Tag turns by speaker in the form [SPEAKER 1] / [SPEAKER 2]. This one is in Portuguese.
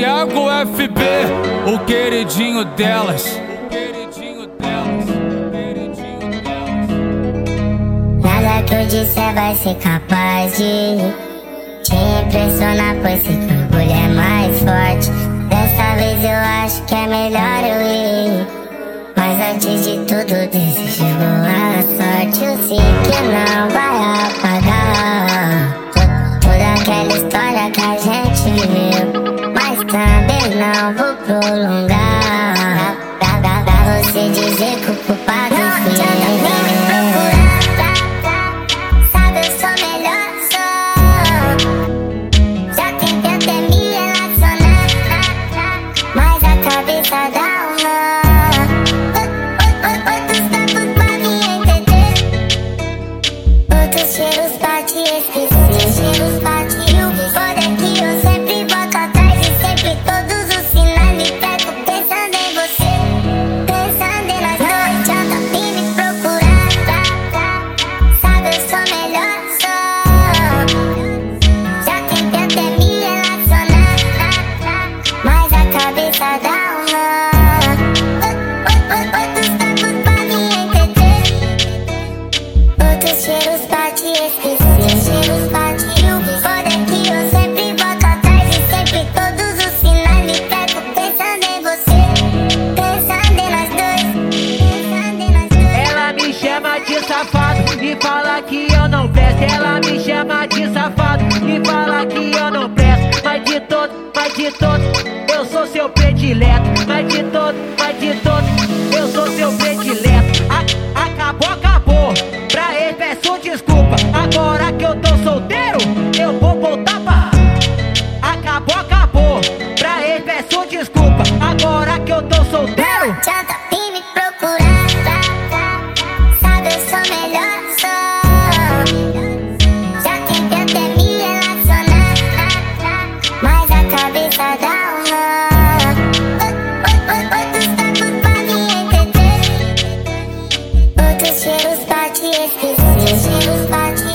[SPEAKER 1] Thiago FB, o queridinho delas.
[SPEAKER 2] Nada que eu disser vai ser capaz de te impressionar, pois esse orgulho é mais forte. Dessa vez eu acho que é melhor eu ir. Mas antes de tudo, desejo boa sorte. Eu sei que não vai Também não vou prolongar. Pra, pra, pra você dizer que o que eu
[SPEAKER 3] não presto, ela me chama de safado e fala que eu não presto, vai de todo, vai de todo.
[SPEAKER 2] Chcę się jesteś się